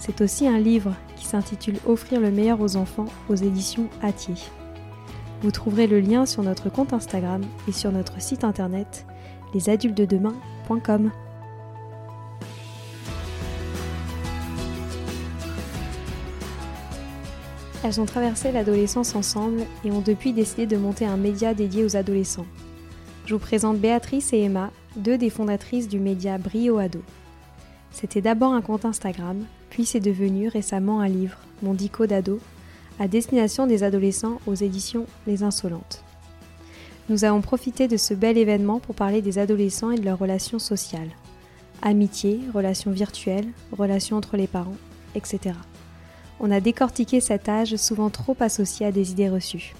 C'est aussi un livre qui s'intitule Offrir le meilleur aux enfants aux éditions Atier. Vous trouverez le lien sur notre compte Instagram et sur notre site internet lesadultesdedemain.com. Elles ont traversé l'adolescence ensemble et ont depuis décidé de monter un média dédié aux adolescents. Je vous présente Béatrice et Emma, deux des fondatrices du média Brio Ado. C'était d'abord un compte Instagram, puis c'est devenu récemment un livre, Mon dico d'ado, à destination des adolescents aux éditions Les Insolentes. Nous avons profité de ce bel événement pour parler des adolescents et de leurs relations sociales. Amitié, relations virtuelles, relations entre les parents, etc. On a décortiqué cet âge souvent trop associé à des idées reçues.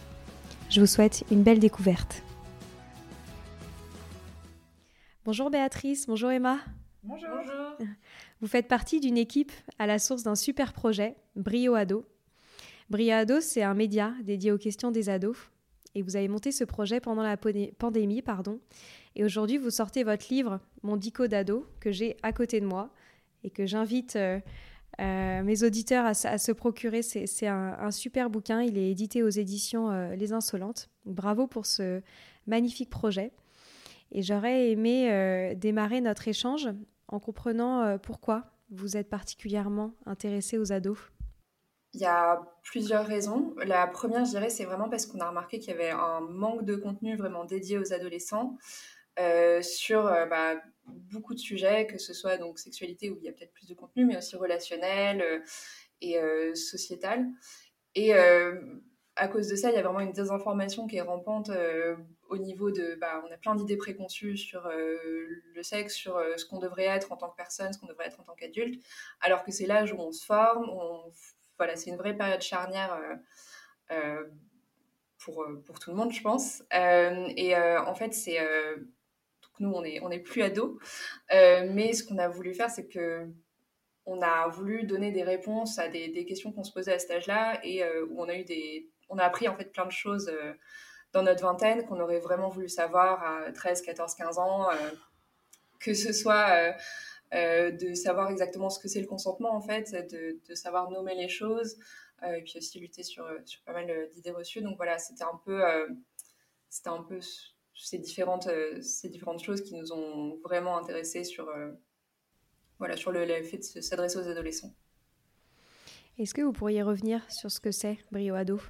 Je vous souhaite une belle découverte. Bonjour Béatrice, bonjour Emma. Bonjour. Vous faites partie d'une équipe à la source d'un super projet, Brio Ado. Brio Ado, c'est un média dédié aux questions des ados. Et vous avez monté ce projet pendant la pandémie, pardon. Et aujourd'hui, vous sortez votre livre, Mon dico d'ado, que j'ai à côté de moi et que j'invite euh, euh, mes auditeurs à, se procurer. C'est un, super bouquin. Il est édité aux éditions euh, Les Insolentes. Bravo pour ce magnifique projet. Et j'aurais aimé démarrer notre échange en comprenant euh, pourquoi vous êtes particulièrement intéressé aux ados? Il y a plusieurs raisons. La première, je dirais, c'est vraiment parce qu'on a remarqué qu'il y avait un manque de contenu vraiment dédié aux adolescents euh, sur euh, bah, beaucoup de sujets, que ce soit donc sexualité où il y a peut-être plus de contenu, mais aussi relationnel et sociétal. Et à cause de ça, il y a vraiment une désinformation qui est rampante au niveau de. Bah, on a plein d'idées préconçues sur euh, le sexe, sur euh, ce qu'on devrait être en tant que personne, ce qu'on devrait être en tant qu'adulte, alors que c'est l'âge où on se forme. voilà, c'est une vraie période charnière pour, pour tout le monde, je pense. et en fait, c'est. nous, on n'est on est plus ados, mais ce qu'on a voulu faire, c'est que on a voulu donner des réponses à des, des questions qu'on se posait à cet âge-là et où on a eu des, on a appris en fait plein de choses euh, dans notre vingtaine qu'on aurait vraiment voulu savoir à 13, 14, 15 ans, euh, que ce soit euh, de savoir exactement ce que c'est le consentement en fait, de, savoir nommer les choses, et puis aussi lutter sur, sur pas mal d'idées reçues. Donc voilà, c'était un peu, c'était un peu ces différentes, ces différentes choses qui nous ont vraiment intéressés sur, voilà, sur le, le fait de s'adresser aux adolescents. Est-ce que vous pourriez revenir sur ce que c'est Brio Ado?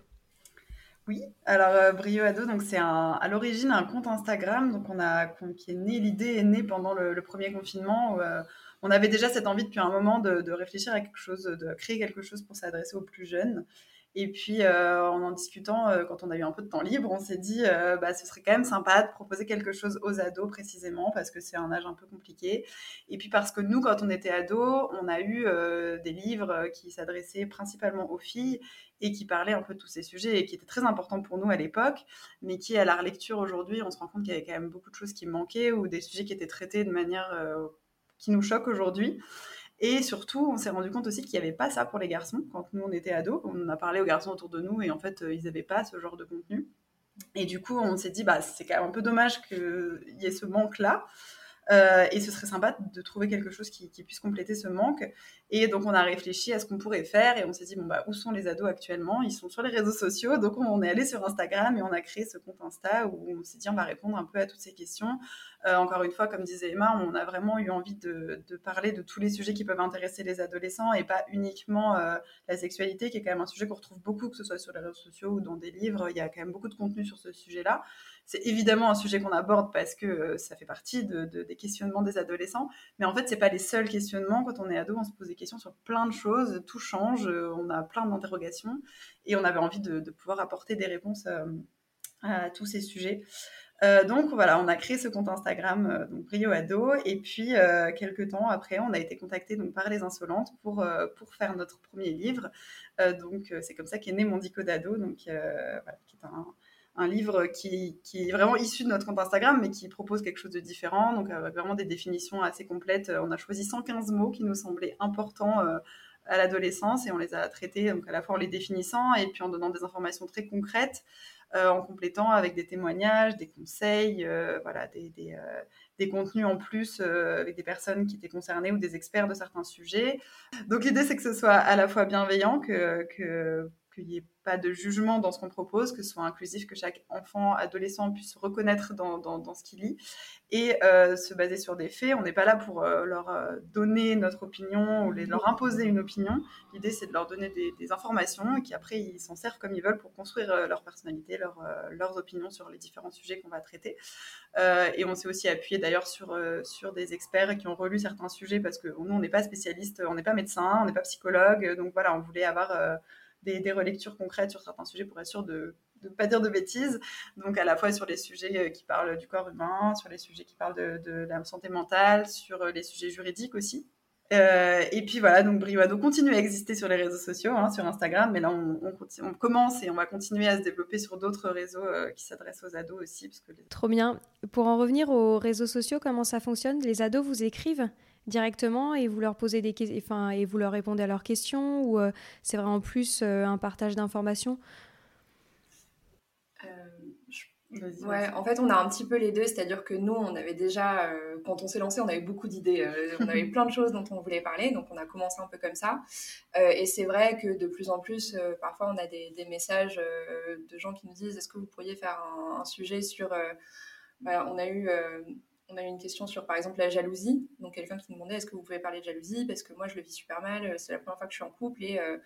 Oui, alors euh, Brio Ado, donc c'est à l'origine un compte Instagram, donc on a qui est né, l'idée est née pendant le, premier confinement. Euh, on avait déjà cette envie depuis un moment de, réfléchir à quelque chose, de créer quelque chose pour s'adresser aux plus jeunes. Et puis, euh, en en discutant, euh, quand on a eu un peu de temps libre, on s'est dit, bah, ce serait quand même sympa de proposer quelque chose aux ados précisément, parce que c'est un âge un peu compliqué. Et puis parce que nous, quand on était ados, on a eu des livres qui s'adressaient principalement aux filles et qui parlaient un peu de tous ces sujets et qui étaient très importants pour nous à l'époque, mais qui, à la relecture aujourd'hui, on se rend compte qu'il y avait quand même beaucoup de choses qui manquaient ou des sujets qui étaient traités de manière qui nous choque aujourd'hui. Et surtout, on s'est rendu compte aussi qu'il n'y avait pas ça pour les garçons quand nous on était ados. On a parlé aux garçons autour de nous et en fait, ils n'avaient pas ce genre de contenu. Et du coup, on s'est dit, bah, c'est quand même un peu dommage qu'il y ait ce manque-là. Euh, et ce serait sympa de trouver quelque chose qui, puisse compléter ce manque. Et donc, on a réfléchi à ce qu'on pourrait faire et on s'est dit, bon, bah, où sont les ados actuellement? Ils sont sur les réseaux sociaux. Donc, on est allé sur Instagram et on a créé ce compte Insta où on s'est dit, on va répondre un peu à toutes ces questions. Euh, encore une fois, comme disait Emma, on a vraiment eu envie de, parler de tous les sujets qui peuvent intéresser les adolescents et pas uniquement euh, la sexualité, qui est quand même un sujet qu'on retrouve beaucoup, que ce soit sur les réseaux sociaux ou dans des livres. Il y a quand même beaucoup de contenu sur ce sujet-là. C'est évidemment un sujet qu'on aborde parce que euh, ça fait partie des questionnements des adolescents, mais en fait, c'est pas les seuls questionnements. Quand on est ado, on se pose des questions sur plein de choses, tout change, on a plein d'interrogations et on avait envie de, pouvoir apporter des réponses à tous ces sujets. Euh, donc voilà, on a créé ce compte Instagram, euh, donc Brio Ado, et puis euh, quelques temps après, on a été contacté par les Insolentes pour pour faire notre premier livre. donc c'est comme ça qu'est né Mon Dico d'ado, donc voilà, qui est un, un livre qui, est vraiment issu de notre compte Instagram, mais qui propose quelque chose de différent, donc avec vraiment des définitions assez complètes. On a choisi 115 mots qui nous semblaient importants à l'adolescence et on les a traités donc à la fois en les définissant et puis en donnant des informations très concrètes. Euh, en complétant avec des témoignages, des conseils, euh, voilà, des, des, euh, contenus en plus avec des personnes qui étaient concernées ou des experts de certains sujets. Donc l'idée, c'est que ce soit à la fois bienveillant, que qu'il n'y ait pas de jugement dans ce qu'on propose, que ce soit inclusif, que chaque enfant, adolescent puisse se reconnaître dans, ce qu'il lit et euh, se baser sur des faits. On n'est pas là pour euh, leur euh, donner notre opinion ou leur imposer une opinion. L'idée, c'est de leur donner des, informations et qu'après, ils s'en servent comme ils veulent pour construire leur personnalité, leur, leurs opinions sur les différents sujets qu'on va traiter. et on s'est aussi appuyé d'ailleurs sur, sur des experts qui ont relu certains sujets parce que nous, on n'est pas spécialiste, on n'est pas médecin, on n'est pas psychologue. Donc voilà, on voulait avoir des, relectures concrètes sur certains sujets pour être sûr de ne pas dire de bêtises. Donc à la fois sur les sujets euh, qui parlent du corps humain, sur les sujets qui parlent de, la santé mentale, sur euh, les sujets juridiques aussi. Euh, et puis voilà, donc Brioado continue à exister sur les réseaux sociaux, hein, sur Instagram, mais là on, commence et on va continuer à se développer sur d'autres réseaux qui s'adressent aux ados aussi. Trop bien. Pour en revenir aux réseaux sociaux, comment ça fonctionne? Les ados vous écrivent? Directement et vous leur posez des enfin et vous leur répondez à leurs questions ou euh, c'est vraiment plus euh, un partage d'informations? Euh, Ouais, en fait, on a un petit peu les deux, c'est-à-dire que nous, on avait déjà, quand on s'est lancé, on avait beaucoup d'idées, on avait plein de choses dont on voulait parler, donc on a commencé un peu comme ça. et c'est vrai que de plus en plus, parfois, on a des, des messages de gens qui nous disent est-ce que vous pourriez faire un, sujet sur. Bah, on a eu on a eu une question sur, par exemple, la jalousie. Donc, quelqu'un qui nous demandait est-ce que vous pouvez parler de jalousie? Parce que moi, je le vis super mal. Euh, c'est la première fois que je suis en couple et euh,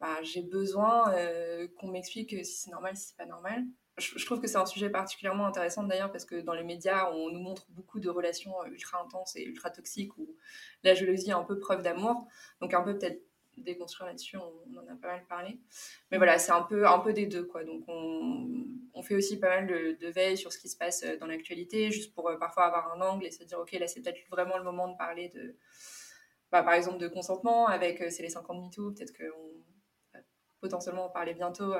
bah, j'ai besoin euh, qu'on m'explique si c'est normal, si c'est pas normal. Je, trouve que c'est un sujet particulièrement intéressant d'ailleurs parce que dans les médias, on nous montre beaucoup de relations ultra intenses et ultra toxiques où la jalousie est un peu preuve d'amour. Donc, un peu peut-être déconstruire là-dessus, on, en a pas mal parlé. Mais voilà, c'est un peu, un peu des deux. Quoi. Donc on, on fait aussi pas mal de, de, veille sur ce qui se passe euh, dans l'actualité, juste pour euh, parfois avoir un angle et se dire, ok, là c'est peut-être vraiment le moment de parler de, bah, par exemple, de consentement avec euh, C'est les 50 MeToo, peut-être qu'on va potentiellement en parler bientôt.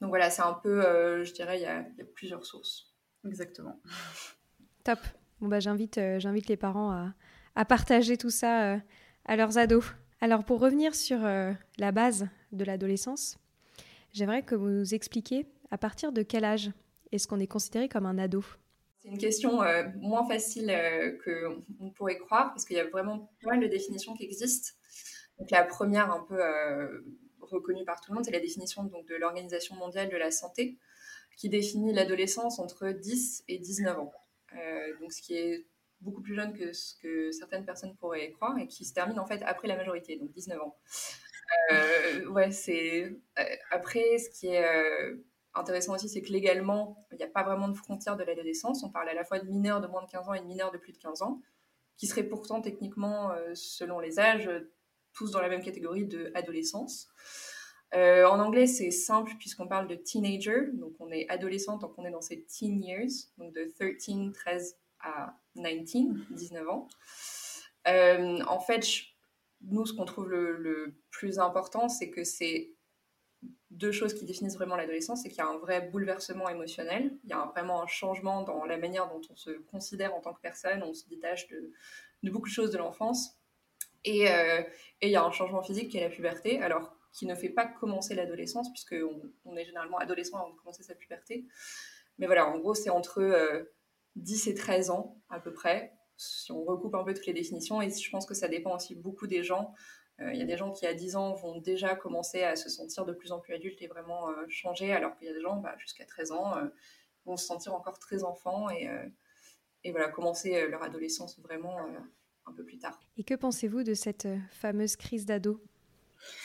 Donc voilà, c'est un peu, je dirais, il y a, y a, plusieurs sources. Exactement. Top. Bon, bah, j'invite, j'invite les parents à, à partager tout ça à leurs ados. Alors pour revenir sur euh, la base de l'adolescence, j'aimerais que vous nous expliquiez à partir de quel âge est-ce qu'on est considéré comme un ado? C'est une question euh, moins facile euh, qu'on pourrait croire parce qu'il y a vraiment pas mal de définitions qui existent. Donc la première un peu reconnue par tout le monde, c'est la définition donc, de l'Organisation mondiale de la santé qui définit l'adolescence entre 10 et 19 ans. donc ce qui est beaucoup plus jeune que ce que certaines personnes pourraient croire et qui se termine en fait après la majorité, donc 19 ans. Euh, ouais, c'est euh, après ce qui est euh, intéressant aussi, c'est que légalement, il n'y a pas vraiment de frontière de l'adolescence. On parle à la fois de mineurs de moins de 15 ans et de mineurs de plus de 15 ans, qui seraient pourtant techniquement, selon les âges, tous dans la même catégorie de adolescence. en anglais, c'est simple puisqu'on parle de teenager, donc on est adolescent tant qu'on est dans ses teen years, donc de 13, 13 à 19, 19 ans. Euh, en fait, nous, ce qu'on trouve le, plus important, c'est que c'est deux choses qui définissent vraiment l'adolescence, c'est qu'il y a un vrai bouleversement émotionnel, il y a vraiment un changement dans la manière dont on se considère en tant que personne, on se détache de, beaucoup de choses de l'enfance. Et il y a un changement physique qui est la puberté, alors qui ne fait pas commencer l'adolescence, puisqu'on on est généralement adolescent avant de commencer sa puberté. Mais voilà, en gros, c'est entre 10 et 13 ans à peu près, si on recoupe un peu toutes les définitions. Et je pense que ça dépend aussi beaucoup des gens. Il y a des gens qui, à 10 ans, vont déjà commencer à se sentir de plus en plus adultes et vraiment changer, alors qu'il y a des gens, bah, jusqu'à 13 ans, vont se sentir encore très enfants et, et voilà, commencer leur adolescence vraiment un peu plus tard. Et que pensez-vous de cette fameuse crise d'ado?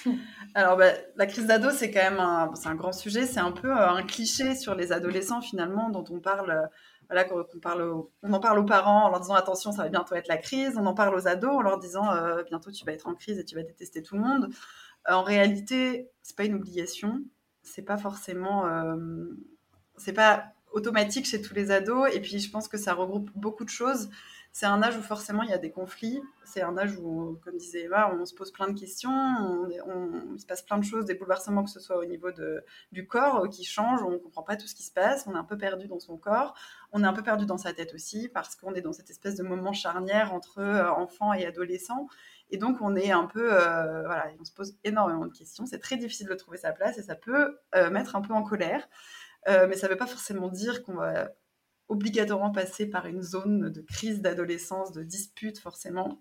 Alors, bah, la crise d'ado, c'est quand même un, un, grand sujet. C'est un peu euh, un cliché sur les adolescents, finalement, dont on parle, euh, qu'on, on en parle aux parents en leur disant attention, ça va bientôt être la crise. On en parle aux ados en leur disant euh, bientôt tu vas être en crise et tu vas détester tout le monde. en réalité, c'est pas une obligation. C'est pas forcément. c'est pas automatique chez tous les ados. Et puis, je pense que ça regroupe beaucoup de choses c'est un âge où forcément il y a des conflits. C'est un âge où, comme disait Eva, on se pose plein de questions, on, il se passe plein de choses, des bouleversements, que ce soit au niveau de, du corps euh, qui change, on ne comprend pas tout ce qui se passe, on est un peu perdu dans son corps, on est un peu perdu dans sa tête aussi, parce qu'on est dans cette espèce de moment charnière entre euh, enfants et adolescents. Et donc, on est un peu, euh, voilà, on se pose énormément de questions. C'est très difficile de trouver sa place et ça peut mettre un peu en colère. mais ça ne veut pas forcément dire qu'on va obligatoirement passer par une zone de crise d'adolescence, de dispute forcément.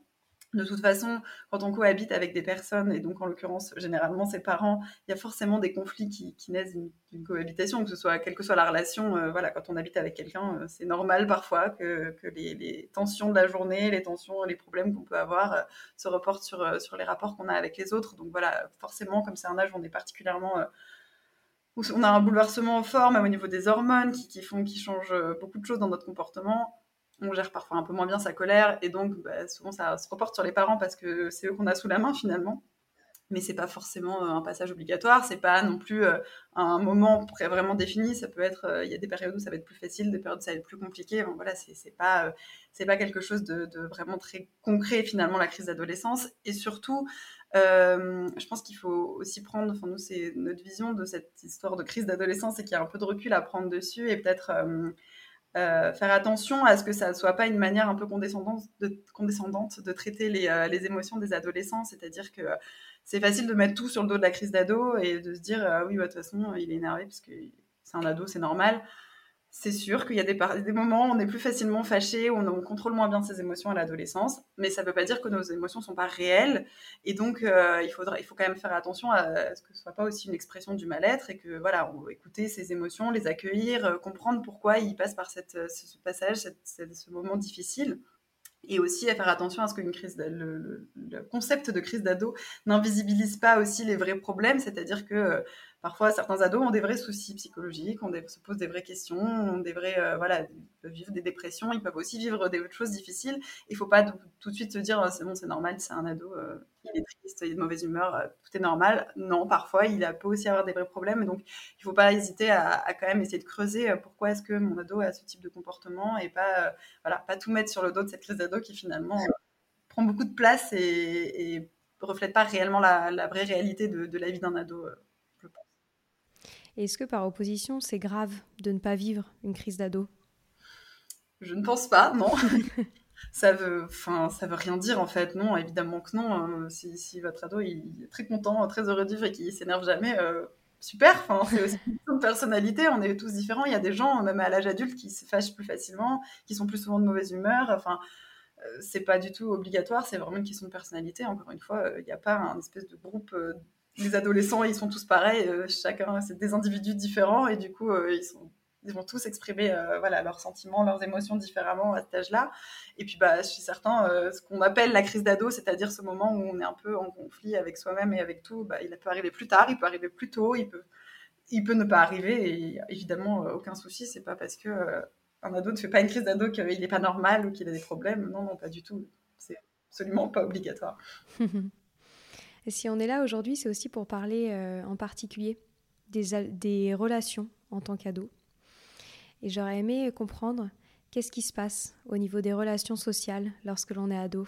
De toute façon, quand on cohabite avec des personnes, et donc en l'occurrence généralement ses parents, il y a forcément des conflits qui, naissent d'une cohabitation, que ce soit quelle que soit la relation. Euh, voilà, quand on habite avec quelqu'un, euh, c'est normal parfois que, les, tensions de la journée, les tensions, les problèmes qu'on peut avoir euh, se reportent sur, sur les rapports qu'on a avec les autres. Donc voilà, forcément, comme c'est un âge où on est particulièrement on a un bouleversement fort, même au niveau des hormones, qui, font, qui changent euh, beaucoup de choses dans notre comportement. On gère parfois un peu moins bien sa colère, et donc bah, souvent ça se reporte sur les parents parce que c'est eux qu'on a sous la main finalement. Mais c'est pas forcément euh, un passage obligatoire, c'est pas non plus euh, un moment vraiment défini. Ça peut être, il y a des périodes où ça va être plus facile, des périodes où ça va être plus compliqué. voilà, c'est pas, c'est pas quelque chose de, vraiment très concret finalement la crise d'adolescence. Et surtout, euh, je pense qu'il faut aussi prendre, enfin nous c'est notre vision de cette histoire de crise d'adolescence et qu'il y a un peu de recul à prendre dessus et peut-être euh, euh, faire attention à ce que ça ne soit pas une manière un peu condescendante de, traiter les, les émotions des adolescents, c'est-à-dire que c'est facile de mettre tout sur le dos de la crise d'ado et de se dire oui bah, de toute façon il est énervé parce que c'est un ado, c'est normal c'est sûr qu'il y a des, moments où on est plus facilement fâché, où on, contrôle moins bien ses émotions à l'adolescence, mais ça ne veut pas dire que nos émotions ne sont pas réelles. Et donc, euh, il, faudra, il faut quand même faire attention à, ce que ce ne soit pas aussi une expression du mal-être et que, voilà, on écouter ses émotions, les accueillir, euh, comprendre pourquoi il passe par cette, ce, passage, ce moment difficile et aussi à faire attention à ce que crise le, concept de crise d'ado n'invisibilise pas aussi les vrais problèmes, c'est-à-dire que euh, parfois certains ados ont des vrais soucis psychologiques, on se posent des vraies questions, ont des vrais euh, voilà, ils peuvent vivre des dépressions, ils peuvent aussi vivre des choses difficiles. Il faut pas tout de suite se dire c'est bon, c'est normal, c'est un ado, euh, il est triste, il est de mauvaise humeur, tout est normal. Non, parfois il peut aussi avoir des vrais problèmes, donc il faut pas hésiter à, quand même essayer de creuser pourquoi est-ce que mon ado a ce type de comportement et pas voilà, pas tout mettre sur le dos de cette crise d'ado qui finalement prend beaucoup de place et, et reflète pas réellement la, vraie réalité de, la vie d'un ado, euh, je pense. Est-ce que par opposition, c'est grave de ne pas vivre une crise d'ado? Je ne pense pas, non. ça veut, enfin, ça veut rien dire en fait. Non, évidemment que non. Hein. Si, votre ado il est très content, très heureux de vivre et qu'il s'énerve jamais, euh, super. C'est aussi une personnalité. On est tous différents. Il y a des gens, même à l'âge adulte, qui se fâchent plus facilement, qui sont plus souvent de mauvaise humeur. Enfin, euh, c'est pas du tout obligatoire, c'est vraiment une question de personnalité. Encore une fois, il euh, n'y a pas un espèce de groupe. Euh, les adolescents, ils sont tous pareils, chacun, c'est des individus différents et du coup, ils, sont, ils vont tous exprimer voilà, leurs sentiments, leurs émotions différemment à cet âge-là. Et puis, bah, chez certains, ce qu'on appelle la crise d'ado, c'est-à-dire ce moment où on est un peu en conflit avec soi-même et avec tout, bah, il peut arriver plus tard, il peut arriver plus tôt, il peut, il peut ne pas arriver évidemment, aucun souci, c'est pas parce que un ado ne fait pas une crise d'ado qu'il n'est pas normal ou qu'il a des problèmes. Non, non, pas du tout. C'est absolument pas obligatoire. Si on est là aujourd'hui, c'est aussi pour parler euh, en particulier des, relations en tant qu'ado. Et j'aurais aimé comprendre qu'est-ce qui se passe au niveau des relations sociales lorsque l'on est ado.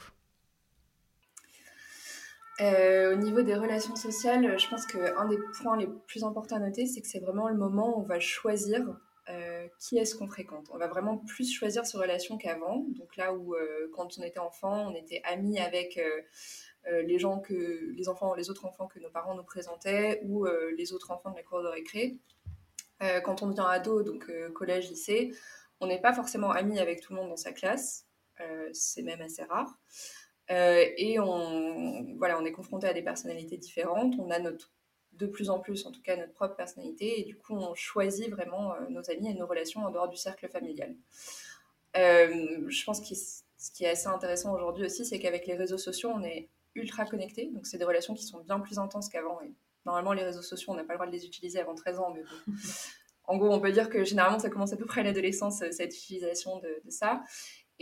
Euh, au niveau des relations sociales, je pense qu'un des points les plus importants à noter, c'est que c'est vraiment le moment où on va choisir euh, qui est-ce qu'on fréquente. On va vraiment plus choisir ses relations qu'avant. Donc là où, euh, quand on était enfant, on était amis avec les gens que les enfants, les autres enfants que nos parents nous présentaient ou les autres enfants de la cour de récré. Quand on devient ado, donc collège, lycée, on n'est pas forcément ami avec tout le monde dans sa classe. c'est même assez rare. et on, voilà, on est confronté à des personnalités différentes. On a notre de plus en plus, en tout cas, notre propre personnalité. Et du coup, on choisit vraiment euh, nos amis et nos relations en dehors du cercle familial. Euh, je pense que ce qui est assez intéressant aujourd'hui aussi, c'est qu'avec les réseaux sociaux, on est ultra connectés. Donc, c'est des relations qui sont bien plus intenses qu'avant. Et normalement, les réseaux sociaux, on n'a pas le droit de les utiliser avant 13 ans. Mais en gros, on peut dire que généralement, ça commence à peu près à l'adolescence, cette utilisation de, de ça.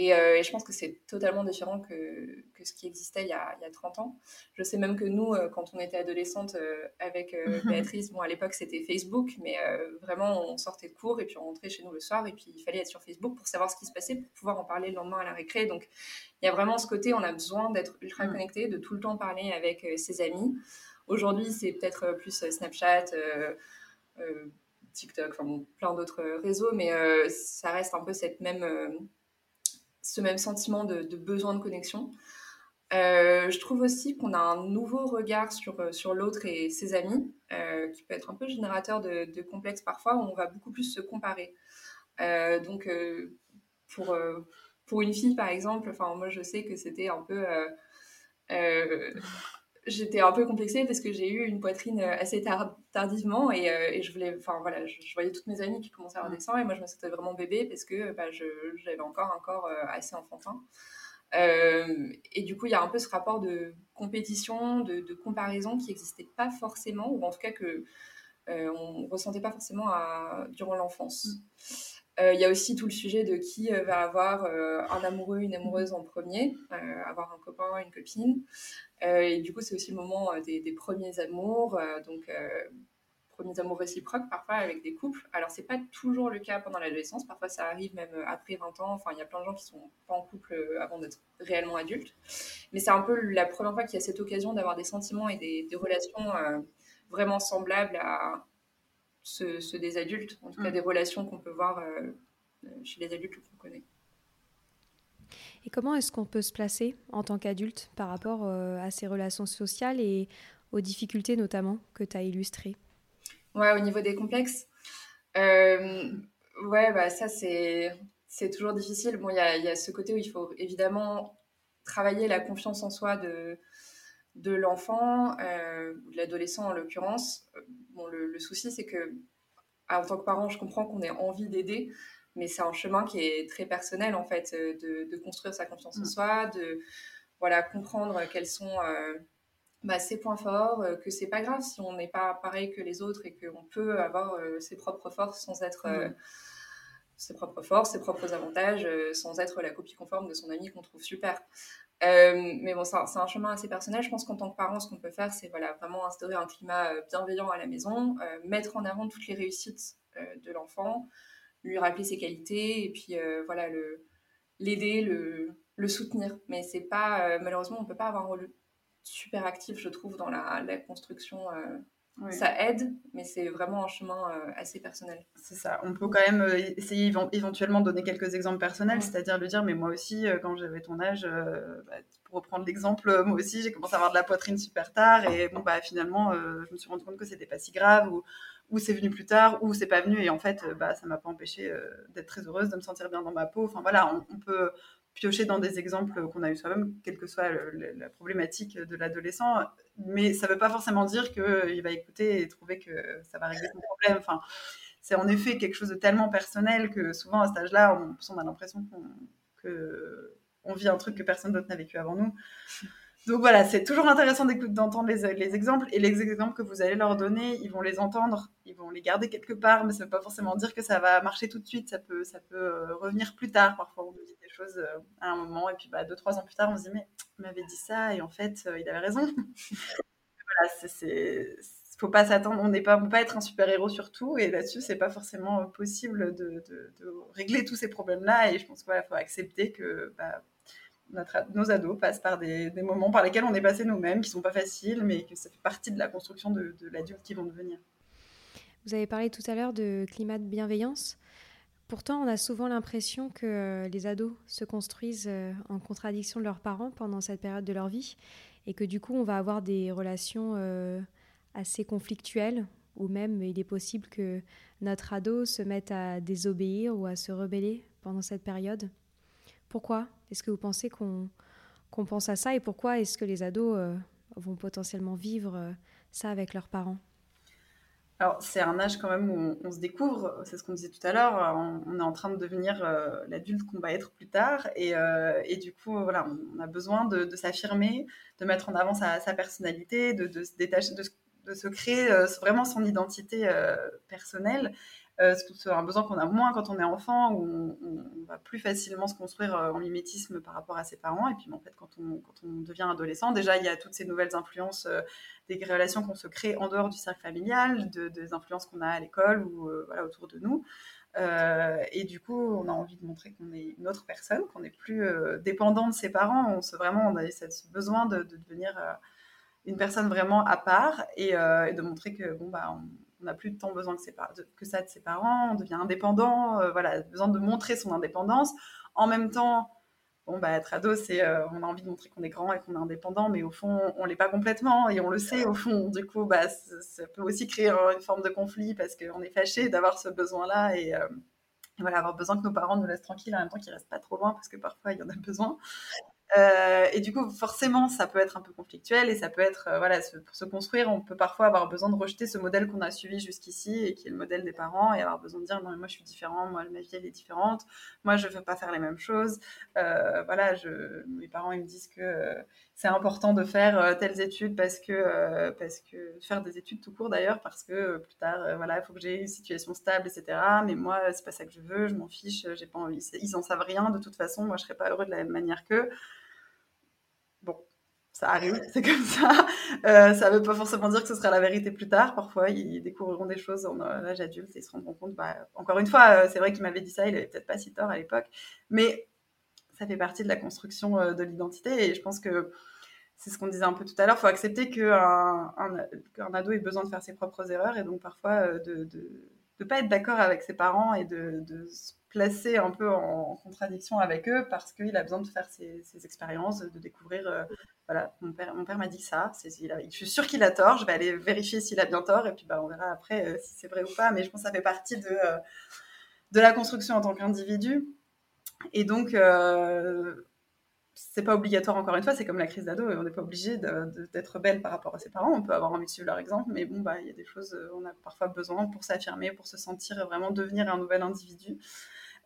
Euh, et, je pense que c'est totalement différent que, que, ce qui existait il y, a, il y, a, 30 ans. Je sais même que nous, euh, quand on était adolescente euh, avec Béatrice, bon, à l'époque c'était Facebook, mais vraiment on sortait de cours et puis on rentrait chez nous le soir et puis il fallait être sur Facebook pour savoir ce qui se passait, pour pouvoir en parler le lendemain à la récré. Donc il y a vraiment ce côté, on a besoin d'être ultra connecté, de tout le temps parler avec ses amis. Aujourd'hui, c'est peut-être plus Snapchat. TikTok, enfin plein d'autres réseaux, mais ça reste un peu cette même ce même sentiment de, besoin de connexion. Euh, je trouve aussi qu'on a un nouveau regard sur, euh, sur l'autre et ses amis, euh, qui peut être un peu générateur de, de, complexes parfois, où on va beaucoup plus se comparer. donc, pour, pour une fille, par exemple, moi, je sais que c'était un peu j'étais un peu complexée parce que j'ai eu une poitrine euh, assez tardivement et, euh, et, je voulais, enfin voilà, je, voyais toutes mes amies qui commençaient à redescendre et moi je me sentais vraiment bébé parce que bah, j'avais encore un corps euh, assez enfantin. et du coup, il y a un peu ce rapport de compétition, de, de comparaison qui n'existait pas forcément, ou en tout cas que on ressentait pas forcément à, durant l'enfance. Mm. Il y a aussi tout le sujet de qui va avoir un amoureux, une amoureuse en premier, avoir un copain, une copine. Euh, et du coup, c'est aussi le moment euh, des, premiers amours, euh, donc premiers amours réciproques parfois avec des couples. Alors, c'est pas toujours le cas pendant l'adolescence, parfois ça arrive même après 20 ans. Enfin, il y a plein de gens qui sont pas en couple avant d'être réellement adultes. Mais c'est un peu la première fois qu'il y a cette occasion d'avoir des sentiments et des, relations vraiment semblables à ceux, des adultes, en tout cas mm. des relations qu'on peut voir chez les adultes qu'on connaît. Et comment est-ce qu'on peut se placer en tant qu'adulte par rapport euh, à ces relations sociales et aux difficultés notamment que tu as illustrées? Ouais, au niveau des complexes, euh, ouais, bah, ça c'est, c'est toujours difficile. Bon, il y a, y a, ce côté où il faut évidemment travailler la confiance en soi de, de l'enfant, euh, de l'adolescent en l'occurrence. Bon, le, le souci c'est que en tant que parent, je comprends qu'on ait envie d'aider, mais c'est un chemin qui est très personnel en fait, euh, de, construire sa confiance en mm. soi, de voilà comprendre quels sont euh, bah, ses points forts, euh, que c'est pas grave si on n'est pas pareil que les autres et qu'on peut avoir ses propres forces sans être mm. ses propres forces, ses propres avantages, sans être la copie conforme de son ami qu'on trouve super. mais bon, c'est un, chemin assez personnel. Je pense qu'en tant que parent, ce qu'on peut faire, c'est voilà, vraiment instaurer un climat bienveillant à la maison, mettre en avant toutes les réussites de l'enfant, lui rappeler ses qualités et puis euh, voilà le l'aider, le, le, soutenir. Mais c'est pas euh, malheureusement on peut pas avoir un rôle super actif je trouve dans la, la construction. Euh, ça aide, mais c'est vraiment un chemin assez personnel. C'est ça. On peut quand même essayer éventuellement donner quelques exemples personnels, c'est-à-dire lui dire, mais moi aussi, quand j'avais ton âge, bah, pour reprendre l'exemple, moi aussi, j'ai commencé à avoir de la poitrine super tard, et bon, bah finalement, je me suis rendu compte que c'était pas si grave, ou ou c'est venu plus tard, ou c'est pas venu, et en fait, euh, bah, ça m'a pas empêché euh, d'être très heureuse, de me sentir bien dans ma peau. Enfin voilà, on, peut piocher dans des exemples qu'on a eu soi-même, quelle que soit la problématique de l'adolescent, mais ça veut pas forcément dire qu'il va écouter et trouver que ça va régler son problème. Enfin, c'est en effet quelque chose de tellement personnel que souvent à cet âge-là, on, a l'impression qu'on on vit un truc que personne d'autre n'a vécu avant nous. Donc voilà, c'est toujours intéressant d'entendre les, les, exemples et les exemples que vous allez leur donner, ils vont les entendre, ils vont les garder quelque part, mais ça ne veut pas forcément dire que ça va marcher tout de suite, ça peut, ça peut euh, revenir plus tard. Parfois, on nous dit des choses euh, à un moment et puis bah, deux, trois ans plus tard, on se dit mais il m'avait dit ça et en fait, euh, il avait raison. voilà, c'est faut pas s'attendre, on n'est pas, peut pas être un super héros sur tout, et là-dessus, c'est pas forcément possible de, régler tous ces problèmes-là. Et je pense qu'il faut accepter que bah, nos ados passent par des, moments par lesquels on est passé nous-mêmes, qui sont pas faciles, mais que ça fait partie de la construction de, l'adulte qui vont devenir. Vous avez parlé tout à l'heure de climat de bienveillance. Pourtant, on a souvent l'impression que les ados se construisent euh, en contradiction de leurs parents pendant cette période de leur vie. et que du coup on va avoir des relations assez conflictuelles ou même il est possible que notre ado se mette à désobéir ou à se rebeller pendant cette période. Pourquoi? Est-ce que vous pensez qu'on pense à ça et pourquoi est-ce que les ados euh, vont potentiellement vivre euh, ça avec leurs parents? Alors, c'est un âge quand même où on, se découvre, c'est ce qu'on disait tout à l'heure, on, est en train de devenir euh, l'adulte qu'on va être plus tard, et, du coup, voilà, on, a besoin de, s'affirmer, de mettre en avant sa, personnalité, de, se détacher, de se créer vraiment son identité personnelle. Euh, c'est un besoin qu'on a moins quand on est enfant, où on, va plus facilement se construire en mimétisme par rapport à ses parents. Et puis, en fait, quand on, devient adolescent, déjà, il y a toutes ces nouvelles influences, des relations qu'on se crée en dehors du cercle familial, de, des influences qu'on a à l'école ou voilà, autour de nous. et du coup, on a envie de montrer qu'on est une autre personne, qu'on n'est plus dépendant de ses parents. On se vraiment, on a ce besoin de, de devenir une personne vraiment à part euh, et, de montrer que bah n'a plus temps besoin que, ça de ses parents, on devient indépendant, euh, voilà, besoin de montrer son indépendance. En même temps, bon bah être ado, c'est euh, on a envie de montrer qu'on est grand et qu'on est indépendant, mais au fond on l'est pas complètement et on le sait au fond. Du coup, bah ça peut aussi créer une forme de conflit parce qu'on est fâché d'avoir ce besoin-là et, voilà, avoir besoin que nos parents nous laissent tranquilles en même temps qu'ils restent pas trop loin parce que parfois il y en a besoin. Euh, et du coup, forcément, ça peut être un peu conflictuel et ça peut être, euh, voilà, pour se construire, on peut parfois avoir besoin de rejeter ce modèle qu'on a suivi jusqu'ici et qui est le modèle des parents et avoir besoin de dire non, mais moi je suis différent, moi ma vie elle est différente, moi je veux pas faire les mêmes choses. Euh, voilà, je, mes parents ils me disent que c'est important de faire telles études parce que, parce que faire des études tout court d'ailleurs, parce que plus tard, voilà, il faut que j'ai une situation stable, etc. Mais moi, c'est pas ça que je veux, je m'en fiche, j'ai pas envie, ils en savent rien de toute façon, moi je serais pas heureux de la même manière qu'eux ça arrive, c'est comme ça. Euh, ça ne veut pas forcément dire que ce sera la vérité plus tard. Parfois, ils découvriront des choses en âge adulte et ils se rendront compte. Bah, encore une fois, euh, c'est vrai qu'il m'avait dit ça, il avait peut-être pas si tort à l'époque, mais ça fait partie de la construction euh, de l'identité et je pense que c'est ce qu'on disait un peu tout à l'heure. Il faut accepter qu'un un, ado ait besoin de faire ses propres erreurs et donc parfois de ne pas être d'accord avec ses parents et de, de se placer un peu en, contradiction avec eux parce qu'il a besoin de faire ses, expériences, de découvrir. Euh, voilà, mon père, m'a dit ça. Il je suis sûre qu'il a tort. Je vais aller vérifier s'il a bien tort et puis bah, on verra après euh, si c'est vrai ou pas. Mais je pense que ça fait partie de, euh, de la construction en tant qu'individu. Et donc, c'est pas obligatoire encore une fois, c'est comme la crise d'ado, on n'est pas obligé d'être belle par rapport à ses parents, on peut avoir envie de suivre leur exemple, mais bon, bah, il y a des choses, on a parfois besoin pour s'affirmer, pour se sentir vraiment devenir un nouvel individu.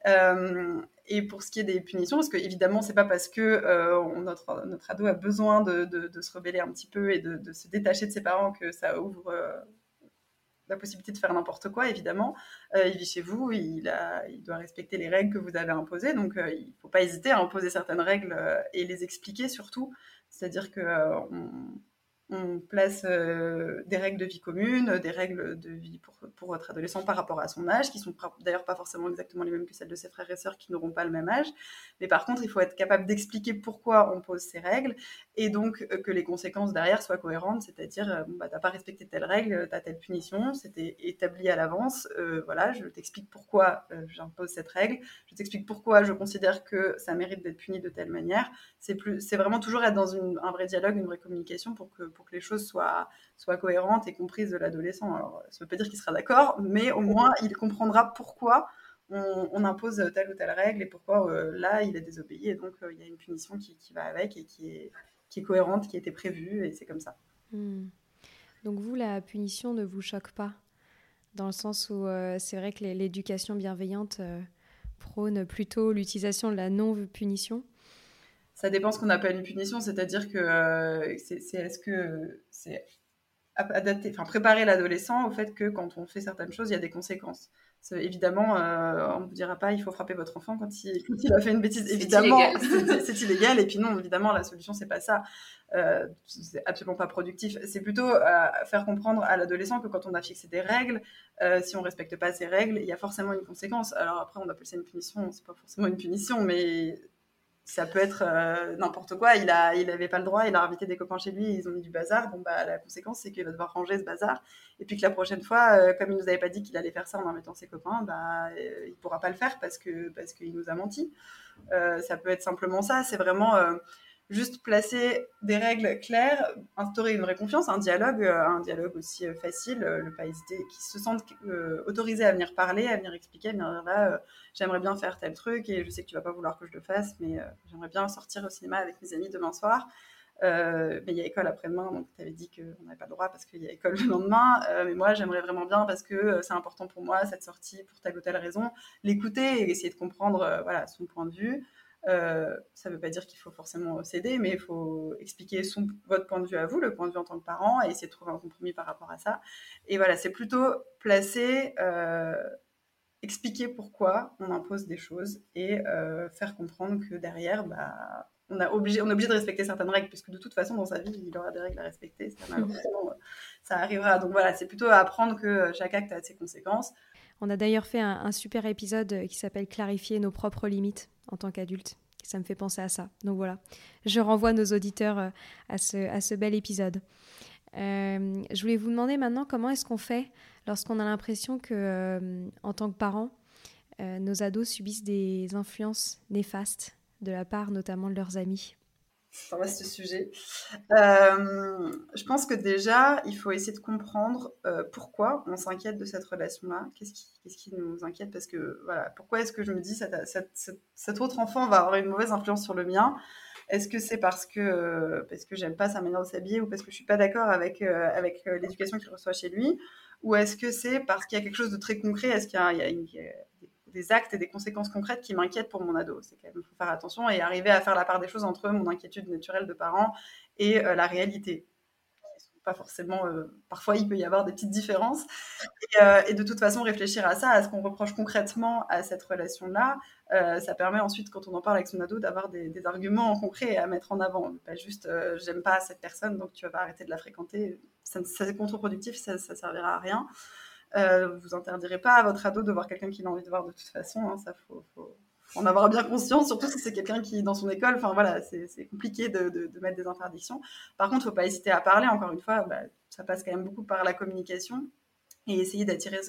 Euh, et pour ce qui est des punitions, parce que évidemment, c'est pas parce que euh, notre, ado a besoin de, se rebeller un petit peu et de, se détacher de ses parents que ça ouvre euh, la possibilité de faire n'importe quoi, évidemment. il vit chez vous, il, doit respecter les règles que vous avez imposées, donc il ne faut pas hésiter à imposer certaines règles et les expliquer surtout. C'est-à-dire que place euh, des règles de vie commune, des règles de vie pour, pour, votre adolescent par rapport à son âge, qui sont d'ailleurs pas forcément exactement les mêmes que celles de ses frères et sœurs qui n'auront pas le même âge. Mais par contre, il faut être capable d'expliquer pourquoi on pose ces règles et donc euh, que les conséquences derrière soient cohérentes, c'est-à-dire, euh, bon, bah, t'as pas respecté telle règle, t'as telle punition, c'était établi à l'avance, voilà, je t'explique pourquoi j'impose cette règle, je t'explique pourquoi je considère que ça mérite d'être puni de telle manière. C'est vraiment toujours être dans un vrai dialogue, une vraie communication pour que pour que les choses soient, cohérentes et comprises de l'adolescent. Alors, ça ne veut pas dire qu'il sera d'accord, mais au moins, il comprendra pourquoi on, impose telle ou telle règle et pourquoi euh, là, il a désobéi. Et donc, euh, il y a une punition qui, va avec et qui est, cohérente, qui été prévue, et c'est comme ça. Hmm. Donc, vous, la punition ne vous choque pas Dans le sens où euh, c'est vrai que l'éducation bienveillante prône plutôt l'utilisation de la non-punition ça dépend ce qu'on appelle une punition, c'est-à-dire que euh, c'est est-ce que c'est adapter, enfin préparer l'adolescent au fait que quand on fait certaines choses, il y a des conséquences. Évidemment, euh, on ne vous dira pas il faut frapper votre enfant quand il, a fait une bêtise. Évidemment, c'est illégal. Et puis non, évidemment, la solution c'est pas ça. Euh, c'est absolument pas productif. C'est plutôt faire comprendre à l'adolescent que quand on a fixé des règles, si on respecte pas ces règles, il y a forcément une conséquence. Alors après, on appelle ça une punition. C'est pas forcément une punition, mais ça peut être euh, n'importe quoi. Il a, il pas le droit. Il a invité des copains chez lui. Ils ont mis du bazar. Bon bah la conséquence c'est qu'il va devoir ranger ce bazar. Et puis que la prochaine fois, euh, comme il nous avait pas dit qu'il allait faire ça en invitant ses copains, bah euh, il pourra pas le faire parce que parce qu'il nous a menti. ça peut être simplement ça. C'est vraiment juste placer des règles claires, instaurer une vraie confiance, un dialogue, un dialogue aussi facile, ne pas hésiter, qui se sentent autorisés à venir parler, à venir expliquer, à venir dire là, j'aimerais bien faire tel truc et je sais que tu vas pas vouloir que je le fasse, mais j'aimerais bien sortir au cinéma avec mes amis demain soir. Euh, mais il y a école après-demain, donc tu avais dit qu'on n'avait pas le droit parce qu'il y a école le lendemain. Euh, mais moi, j'aimerais vraiment bien parce que euh, c'est important pour moi, cette sortie, pour telle ou telle raison. L'écouter et essayer de comprendre voilà, son point de vue. Ça ne veut pas dire qu'il faut forcément céder, mais il faut expliquer son, votre point de vue à vous, le point de vue en tant que parent, et essayer de trouver un compromis par rapport à ça. Et voilà, c'est plutôt placer, expliquer pourquoi on impose des choses et faire comprendre que derrière, bah, on, a obligé, on est obligé de respecter certaines règles, puisque de toute façon, dans sa vie, il aura des règles à respecter. Ça, malheureusement, ça arrivera. Donc voilà, c'est plutôt à apprendre que chaque acte a ses conséquences. On a d'ailleurs fait un, super épisode euh, qui s'appelle Clarifier nos propres limites en tant qu'adulte. Ça me fait penser à ça. Donc voilà, je renvoie nos auditeurs euh, à ce, à ce bel épisode. Euh, je voulais vous demander maintenant comment est-ce qu'on fait lorsqu'on a l'impression que, en tant que parent, nos ados subissent des influences néfastes de la part notamment de leurs amis? Un vaste sujet. Euh, je pense que déjà, il faut essayer de comprendre euh, pourquoi on s'inquiète de cette relation-là. Qu'est-ce qui, nous inquiète? Parce que, voilà, pourquoi est-ce que je me dis cet, cet autre enfant va avoir une mauvaise influence sur le mien? Est-ce que c'est parce que parce que j'aime pas sa manière de s'habiller ou parce que je suis pas d'accord avec euh, avec l'éducation qu'il reçoit chez lui? Ou est-ce que c'est parce qu'il y a quelque chose de très concret? Est-ce qu'il y a, une, des actes et des conséquences concrètes qui m'inquiètent pour mon ado. C'est quand même, faut faire attention et arriver à faire la part des choses entre mon inquiétude naturelle de parent et euh, la réalité. Pas forcément, euh, parfois il peut y avoir des petites différences. Euh, et, de toute façon, réfléchir à ça, à ce qu'on reproche concrètement à cette relation-là, ça permet ensuite, quand on en parle avec son ado, d'avoir des, arguments concrets à mettre en avant. Pas juste, j'aime pas cette personne, donc tu vas arrêter de la fréquenter. Ça, c'est contre-productif, ça, ça servira à rien. Euh, vous interdirez pas à votre ado de voir quelqu'un qu'il a envie de voir de toute façon. Hein, ça faut, en avoir bien conscience, surtout si c'est quelqu'un qui dans son école. Enfin voilà, c'est compliqué de, mettre des interdictions. Par contre, faut pas hésiter à parler. Encore une fois, bah, ça passe quand même beaucoup par la communication et essayer d'attirer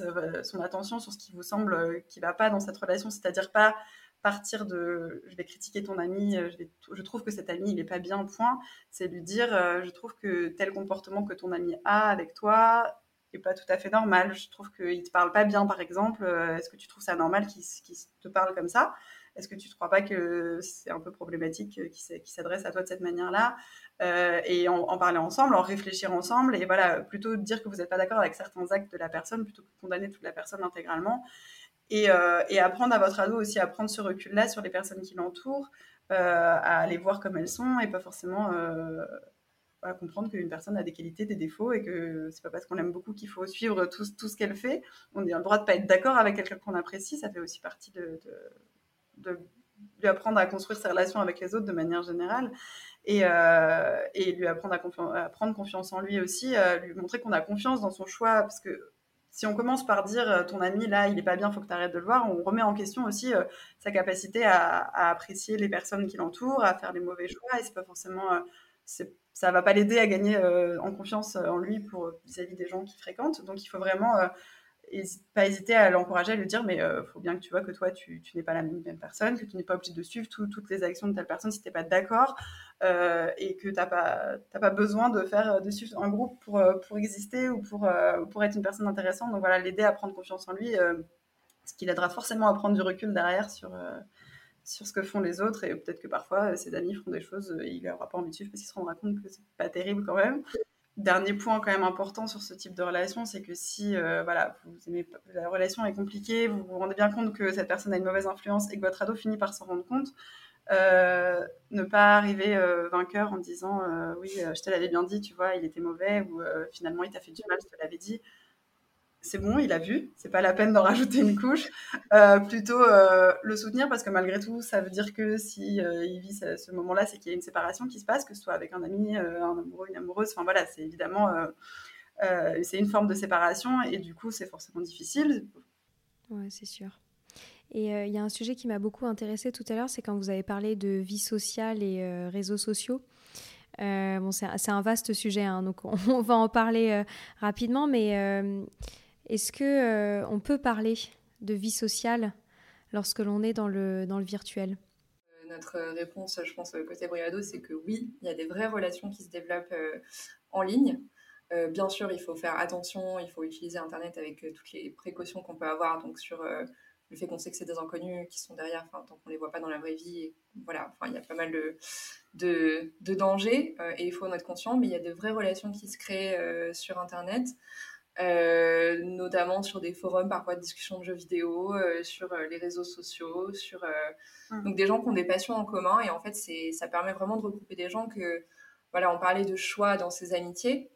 son attention sur ce qui vous semble euh, qui va pas dans cette relation. C'est-à-dire pas partir de je vais critiquer ton ami, euh, je trouve que cet ami il est pas bien, point. C'est lui dire je trouve que tel comportement que ton ami a avec toi est pas tout à fait normal. Je trouve qu'il te parle pas bien, par exemple. Euh, est-ce que tu trouves ça normal qu'il te parle comme ça? Est-ce que tu ne crois pas que c'est un peu problématique euh, qu'il s'adresse à toi de cette manière-là? Euh, Et en, parler ensemble, en réfléchir ensemble, et voilà, plutôt dire que vous n'êtes pas d'accord avec certains actes de la personne, plutôt que condamner toute la personne intégralement. Et, et apprendre à votre ado aussi à prendre ce recul-là sur les personnes qui l'entourent, à les voir comme elles sont, et pas forcément comprendre qu'une personne a des qualités, des défauts et que c'est pas parce qu'on l'aime beaucoup qu'il faut suivre tout, tout ce qu'elle fait. On a le droit de pas être d'accord avec quelqu'un qu'on apprécie, ça fait aussi partie de, de, lui apprendre à construire ses relations avec les autres de manière générale et, euh, et lui apprendre à, prendre confiance en lui aussi, euh, lui montrer qu'on a confiance dans son choix. Parce que si on commence par dire euh, ton ami là il est pas bien, faut que tu arrêtes de le voir, on remet en question aussi sa capacité à, à, apprécier les personnes qui l'entourent, à faire les mauvais choix. Et c'est pas forcément ça va pas l'aider à gagner euh, en confiance euh, en lui pour vis-à-vis des gens qu'il fréquente. Donc il faut vraiment euh, pas hésiter à l'encourager, à lui dire mais il faut bien que tu vois que toi tu, n'es pas la même, personne, que tu n'es pas obligé de suivre toutes les actions de telle personne si tu n'es pas d'accord et que tu n'as pas, pas besoin de faire de suivre un groupe pour, pour exister ou pour, pour être une personne intéressante. Donc voilà, l'aider à prendre confiance en lui, ce qui l'aidera forcément à prendre du recul derrière sur sur ce que font les autres et peut-être que parfois euh, ses amis font des choses et il n'aura pas envie de suivre parce qu'il se rendra compte que c'est pas terrible quand même. Dernier point quand même important sur ce type de relation, c'est que si euh, voilà, vous aimez, la relation est compliquée, vous vous rendez bien compte que cette personne a une mauvaise influence et que votre ado finit par s'en rendre compte, euh, ne pas arriver vainqueur en disant oui, je te l'avais bien dit, tu vois, il était mauvais ou finalement il t'a fait du mal, je te l'avais dit c'est bon, il a vu, c'est pas la peine d'en rajouter une couche. Euh, plutôt euh, le soutenir parce que malgré tout, ça veut dire que si euh, il vit ce, moment-là, c'est qu'il y a une séparation qui se passe, que ce soit avec un ami, un amoureux, une amoureuse. Enfin voilà, c'est évidemment c'est une forme de séparation et du coup, c'est forcément difficile. Ouais, c'est sûr. Et il y a un sujet qui m'a beaucoup intéressé tout à l'heure, c'est quand vous avez parlé de vie sociale et réseaux sociaux. bon, c'est un vaste sujet, hein, donc on, on, va en parler rapidement, mais est-ce que euh, on peut parler de vie sociale lorsque l'on est dans le, dans le virtuel? Euh, notre réponse, je pense, côté Briado, c'est que oui, il y a des vraies relations qui se développent en ligne. bien sûr, il faut faire attention, il faut utiliser Internet avec toutes les précautions qu'on peut avoir, donc sur le fait qu'on sait que c'est des inconnus qui sont derrière, tant qu'on les voit pas dans la vraie vie, voilà, enfin, il y a pas mal de, de, dangers euh, et il faut en être conscient, mais il y a de vraies relations qui se créent euh, sur Internet. Euh, notamment sur des forums parfois de discussion de jeux vidéo, sur les réseaux sociaux, sur mmh. donc des gens qui ont des passions en commun et en fait c'est ça permet vraiment de regrouper des gens que voilà on parlait de choix dans ces amitiés,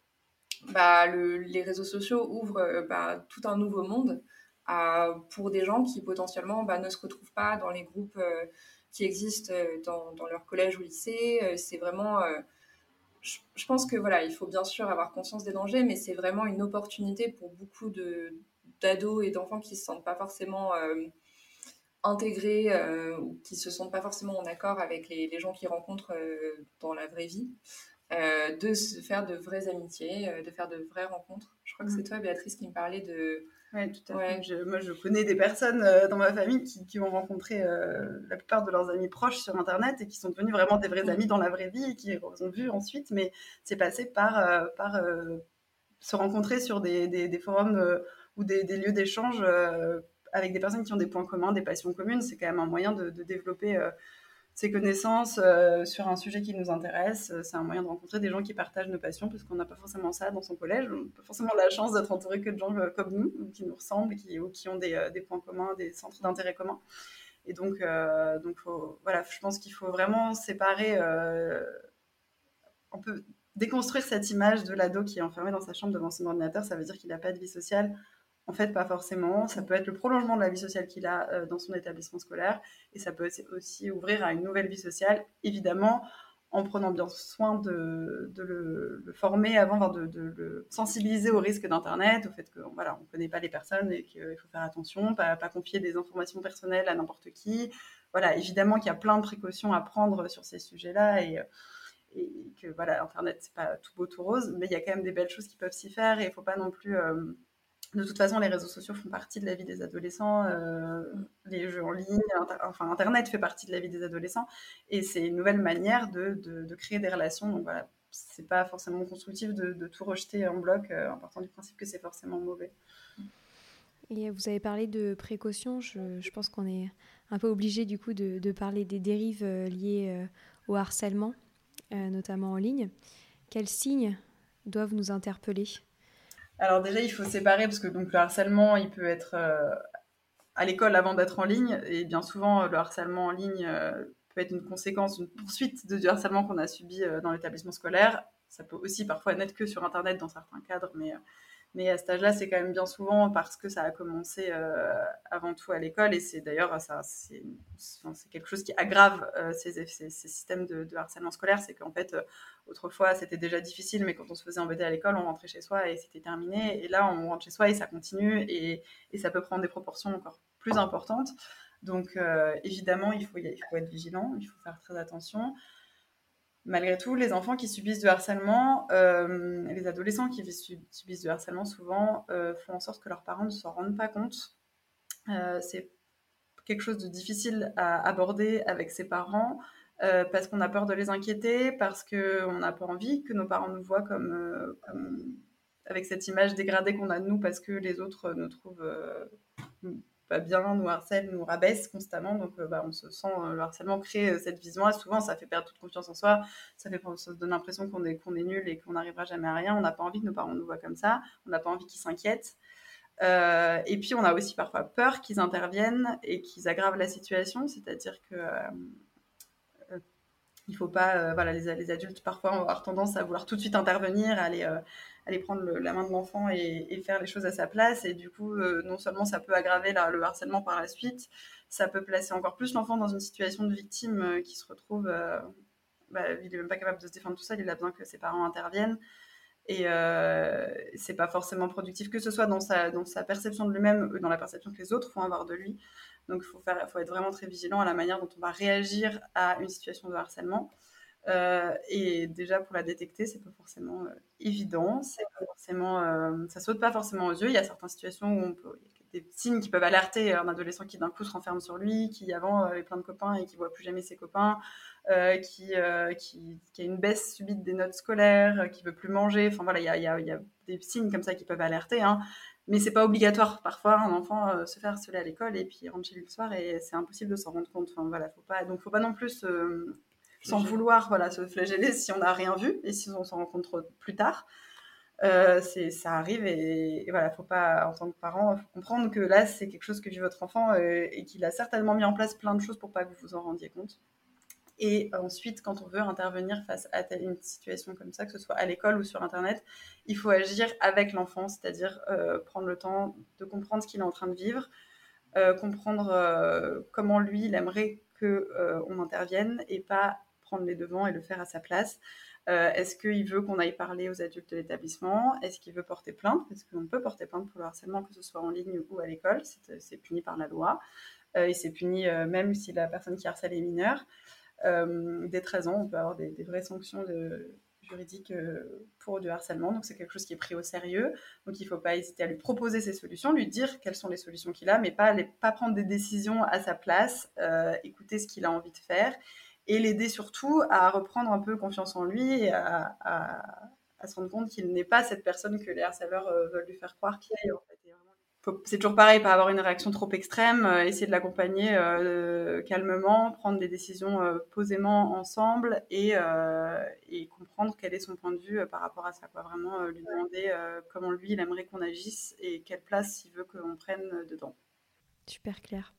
bah le, les réseaux sociaux ouvrent bah, tout un nouveau monde pour des gens qui potentiellement bah, ne se retrouvent pas dans les groupes euh, qui existent euh, dans, dans, leur collège ou lycée. Euh, c'est vraiment je, pense que voilà, il faut bien sûr avoir conscience des dangers, mais c'est vraiment une opportunité pour beaucoup de d'ados et d'enfants qui se sentent pas forcément intégrés ou qui se sentent pas forcément en accord avec les, les gens qu'ils rencontrent dans la vraie vie, de se faire de vraies amitiés, de faire de vraies rencontres. Je crois que c'est mmh. toi, Béatrice, qui me parlait de oui, tout à fait. moi, je connais des personnes euh, dans ma famille qui, qui ont rencontré euh, la plupart de leurs amis proches sur Internet et qui sont devenus vraiment des vrais amis dans la vraie vie et qui les ont vus ensuite, mais c'est passé par, euh, par se rencontrer sur des, des, des forums ou des, des lieux d'échange avec des personnes qui ont des points communs, des passions communes. C'est quand même un moyen de, de développer ses connaissances euh, sur un sujet qui nous intéresse. Euh, c'est un moyen de rencontrer des gens qui partagent nos passions, parce qu'on n'a pas forcément ça dans son collège. On n'a pas forcément la chance d'être entouré que de gens euh, comme nous, qui nous ressemblent, qui, ou qui ont des, points communs, des centres d'intérêt communs. Et donc, donc voilà, je pense qu'il faut vraiment séparer. on peut déconstruire cette image de l'ado qui est enfermé dans sa chambre devant son ordinateur. Ça veut dire qu'il n'a pas de vie sociale. En fait, pas forcément. Ça peut être le prolongement de la vie sociale qu'il a euh, dans son établissement scolaire et ça peut aussi ouvrir à une nouvelle vie sociale, évidemment, en prenant bien soin de, le, former avant, de, le sensibiliser au risque d'Internet, au fait qu'on voilà, ne connaît pas les personnes et qu'il faut faire attention, pas, confier des informations personnelles à n'importe qui. Voilà, évidemment qu'il y a plein de précautions à prendre sur ces sujets-là et, que voilà, Internet, c'est pas tout beau, tout rose, mais il y a quand même des belles choses qui peuvent s'y faire et il ne faut pas non plus... Euh, de toute façon, les réseaux sociaux font partie de la vie des adolescents, euh, les jeux en ligne, enfin Internet fait partie de la vie des adolescents, et c'est une nouvelle manière de, créer des relations. Donc voilà, c'est pas forcément constructif de, tout rejeter en bloc, euh, en partant du principe que c'est forcément mauvais. Et vous avez parlé de précautions, je, je pense qu'on est un peu obligé du coup de, parler des dérives euh, liées au harcèlement, notamment en ligne. Quels signes doivent nous interpeller? Alors déjà, il faut séparer parce que donc le harcèlement, il peut être euh, à l'école avant d'être en ligne et bien souvent le harcèlement en ligne euh, peut être une conséquence, une poursuite de, du harcèlement qu'on a subi euh, dans l'établissement scolaire. Ça peut aussi parfois n'être que sur Internet dans certains cadres, mais mais à cet âge-là, c'est quand même bien souvent parce que ça a commencé euh, avant tout à l'école et c'est d'ailleurs c'est, quelque chose qui aggrave euh, ces, ces, systèmes de, harcèlement scolaire. C'est qu'en fait, euh, autrefois, c'était déjà difficile, mais quand on se faisait embêter à l'école, on rentrait chez soi et c'était terminé. Et là, on rentre chez soi et ça continue et, et ça peut prendre des proportions encore plus importantes. Donc, évidemment, il faut, il faut être vigilant, il faut faire très attention malgré tout, les enfants qui subissent du harcèlement, euh, les adolescents qui subissent du harcèlement, souvent euh, font en sorte que leurs parents ne s'en rendent pas compte. Euh, c'est quelque chose de difficile à aborder avec ses parents parce qu'on a peur de les inquiéter, parce qu'on n'a pas envie que nos parents nous voient comme, avec cette image dégradée qu'on a de nous parce que les autres nous trouvent pas bien, nous harcèle, nous rabaisse constamment. Donc, euh, bah, on se sent, euh, le harcèlement crée euh, cette vision Souvent, ça fait perdre toute confiance en soi. Ça, fait, ça donne l'impression qu'on est, est nul et qu'on n'arrivera jamais à rien. On n'a pas envie que nos parents nous voient comme ça. On n'a pas envie qu'ils s'inquiètent. et puis, on a aussi parfois peur qu'ils interviennent et qu'ils aggravent la situation. C'est-à-dire que il faut pas, voilà, les, adultes parfois ont avoir tendance à vouloir tout de suite intervenir, aller aller prendre la main de l'enfant et, faire les choses à sa place. Et du coup, euh, non seulement ça peut aggraver le harcèlement par la suite, ça peut placer encore plus l'enfant dans une situation de victime euh, qui se retrouve, euh, bah, il n'est même pas capable de se défendre tout seul, il a besoin que ses parents interviennent. Et c'est pas forcément productif, que ce soit dans sa, perception de lui-même ou dans la perception que les autres font avoir de lui. Donc il faut être vraiment très vigilant à la manière dont on va réagir à une situation de harcèlement. Euh, et déjà pour la détecter, c'est pas forcément euh, évident, c'est pas forcément, euh, ça saute pas forcément aux yeux. Il y a certaines situations où on peut, des, signes qui peuvent alerter un adolescent qui d'un coup se renferme sur lui, qui avant avait plein de copains et qui voit plus jamais ses copains, qui, qui, a une baisse subite des notes scolaires, qui veut plus manger. Enfin voilà, il y a, y, y a, des signes comme ça qui peuvent alerter. Hein. Mais c'est pas obligatoire. Parfois, un enfant se fait harceler à l'école et puis rentre chez lui le soir et c'est impossible de s'en rendre compte. Enfin voilà, faut pas. Donc faut pas non plus sans vouloir voilà, se flageller si on n'a rien vu et si on s'en rencontre plus tard. Euh, ça arrive et, voilà, faut pas, en tant que parent, faut comprendre que là, c'est quelque chose que vit votre enfant euh, et qu'il a certainement mis en place plein de choses pour pas que vous vous en rendiez compte. Et ensuite, quand on veut intervenir face à une situation comme ça, que ce soit à l'école ou sur Internet, il faut agir avec l'enfant, c'est-à-dire euh, prendre le temps de comprendre ce qu'il est en train de vivre, comprendre comment lui, il aimerait qu'on intervienne et pas prendre les devants et le faire à sa place. Euh, est-ce qu'il veut qu'on aille parler aux adultes de l'établissement? Est-ce qu'il veut porter plainte? Est-ce qu'on peut porter plainte pour le harcèlement, que ce soit en ligne ou à l'école. C'est puni par la loi. Euh, et c'est puni euh, même si la personne qui harcèle est mineure. dès 13 ans, on peut avoir des, vraies sanctions juridiques pour du harcèlement. Donc c'est quelque chose qui est pris au sérieux. Donc il ne faut pas hésiter à lui proposer ses solutions, lui dire quelles sont les solutions qu'il a, mais pas prendre des décisions à sa place, écouter ce qu'il a envie de faire et l'aider surtout à reprendre un peu confiance en lui et à, se rendre compte qu'il n'est pas cette personne que les harceleurs euh, veulent lui faire croire qu'il est. C'est toujours pareil, pas avoir une réaction trop extrême, euh, essayer de l'accompagner euh, calmement, prendre des décisions posément ensemble et, et, comprendre quel est son point de vue par rapport à ça. Quoi. Vraiment lui demander comment lui il aimerait qu'on agisse et quelle place il veut qu'on prenne dedans. Super clair.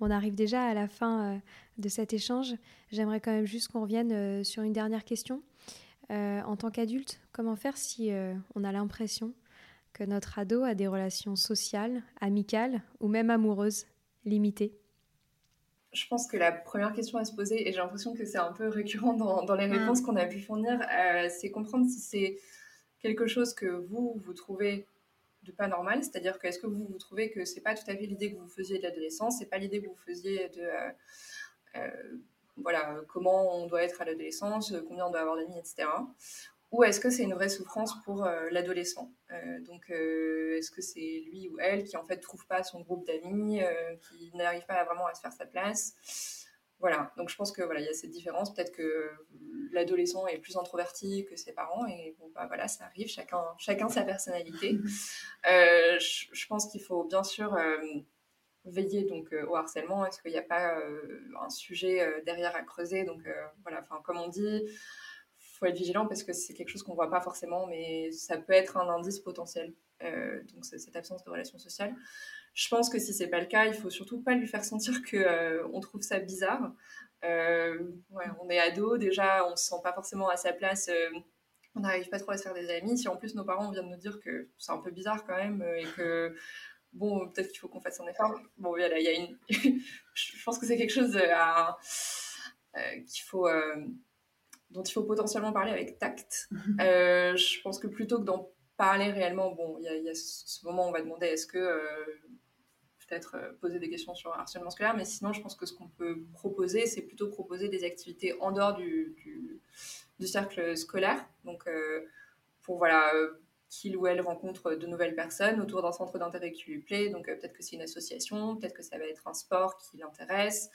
On arrive déjà à la fin euh, de cet échange. J'aimerais quand même juste qu'on revienne euh, sur une dernière question. Euh, en tant qu'adulte, comment faire si on a l'impression que notre ado a des relations sociales, amicales ou même amoureuses limitées? Je pense que la première question à se poser, et j'ai l'impression que c'est un peu récurrent dans, les mm. réponses qu'on a pu fournir, c'est comprendre si c'est quelque chose que vous, vous trouvez de pas normal, c'est-à-dire que est-ce que vous, vous trouvez que c'est pas tout à fait l'idée que vous faisiez de l'adolescence, c'est pas l'idée que vous faisiez de euh, euh, voilà comment on doit être à l'adolescence, combien on doit avoir d'amis, etc. Ou est-ce que c'est une vraie souffrance pour euh, l'adolescent Donc est-ce que c'est lui ou elle qui en fait trouve pas son groupe d'amis, qui n'arrive pas vraiment à se faire sa place? Voilà, donc je pense que voilà, il y a cette différence. Peut-être que l'adolescent est plus introverti que ses parents et bon bah voilà, ça arrive. Chacun, chacun sa personnalité. Euh, je, pense qu'il faut bien sûr euh, veiller donc euh, au harcèlement. Est-ce qu'il n'y a pas un sujet derrière à creuser? Donc voilà, enfin comme on dit, faut être vigilant parce que c'est quelque chose qu'on voit pas forcément, mais ça peut être un indice potentiel. Donc cette absence de relation sociale. Je pense que si c'est pas le cas, il faut surtout pas lui faire sentir que euh, on trouve ça bizarre. Euh, ouais, on est ado, déjà, on se sent pas forcément à sa place. Euh, on n'arrive pas trop à se faire des amis. Si en plus nos parents viennent nous dire que c'est un peu bizarre quand même et que bon, peut-être qu'il faut qu'on fasse un effort. Bon, il y a une. je pense que c'est quelque chose qu'il faut dont il faut potentiellement parler avec tact. je pense que plutôt que d'en parler réellement, bon, il y, a ce moment où on va demander est-ce que peut-être euh, poser des questions sur le harcèlement scolaire, mais sinon, je pense que ce qu'on peut proposer, c'est plutôt proposer des activités en dehors du, du, cercle scolaire. Donc, euh, pour voilà, euh, qu'il ou elle rencontre de nouvelles personnes autour d'un centre d'intérêt qui lui plaît. Donc, peut-être que c'est une association, peut-être que ça va être un sport qui l'intéresse.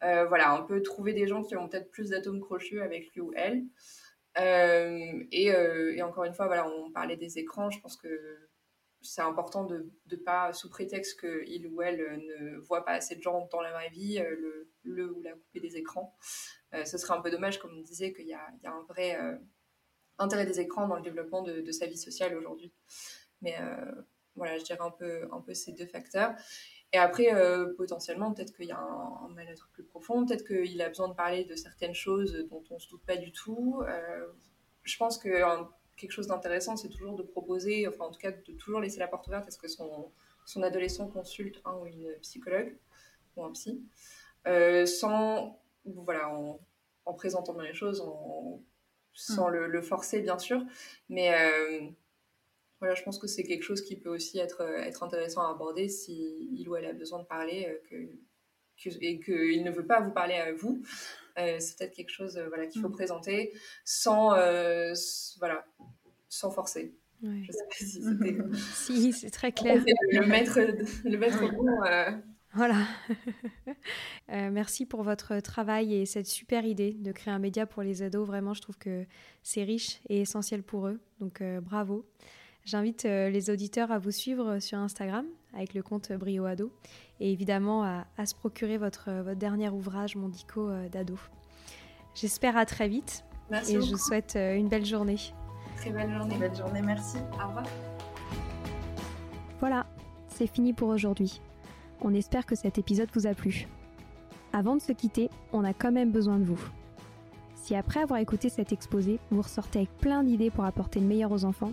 voilà, on peut trouver des gens qui ont peut-être plus d'atomes crochus avec lui ou elle. Et, et, encore une fois, voilà, on parlait des écrans. Je pense que c'est important de ne pas, sous prétexte qu'il ou elle ne voit pas assez de gens dans la vraie vie, euh, le, le ou la couper des écrans. Euh, ce serait un peu dommage, comme on disait, qu'il y, a, un vrai euh, intérêt des écrans dans le développement de, sa vie sociale aujourd'hui. Mais voilà, je dirais un peu ces deux facteurs. Et après, potentiellement, peut-être qu'il y a un, mal-être plus profond, peut-être qu'il a besoin de parler de certaines choses dont on ne se doute pas du tout. je pense que quelque chose d'intéressant, c'est toujours de proposer, enfin en tout cas de toujours laisser la porte ouverte à ce que son, son adolescent consulte un ou une psychologue ou un psy, euh, sans, voilà, en, présentant bien les choses, en, sans hmm. le, forcer bien sûr, mais euh, voilà, je pense que c'est quelque chose qui peut aussi être, être intéressant à aborder si il ou elle a besoin de parler euh, que, et qu'il ne veut pas vous parler à vous. c'est peut-être quelque chose voilà, qu'il faut hmm. présenter sans, voilà, sans forcer. Ouais. Je sais pas si c'était. si, c'est très clair. Le maître, le maître bon. Euh. Voilà. euh, merci pour votre travail et cette super idée de créer un média pour les ados. Vraiment, je trouve que c'est riche et essentiel pour eux. Donc, euh, bravo. J'invite euh, les auditeurs à vous suivre sur Instagram avec le compte Brio Ado et évidemment à, à se procurer votre, votre dernier ouvrage, Mondico d'ado. J'espère à très vite Merci et beaucoup. je vous souhaite une belle journée. Très belle journée. Belle journée, merci. Au revoir. Voilà, c'est fini pour aujourd'hui. On espère que cet épisode vous a plu. Avant de se quitter, on a quand même besoin de vous. Si après avoir écouté cet exposé, vous ressortez avec plein d'idées pour apporter le meilleur aux enfants,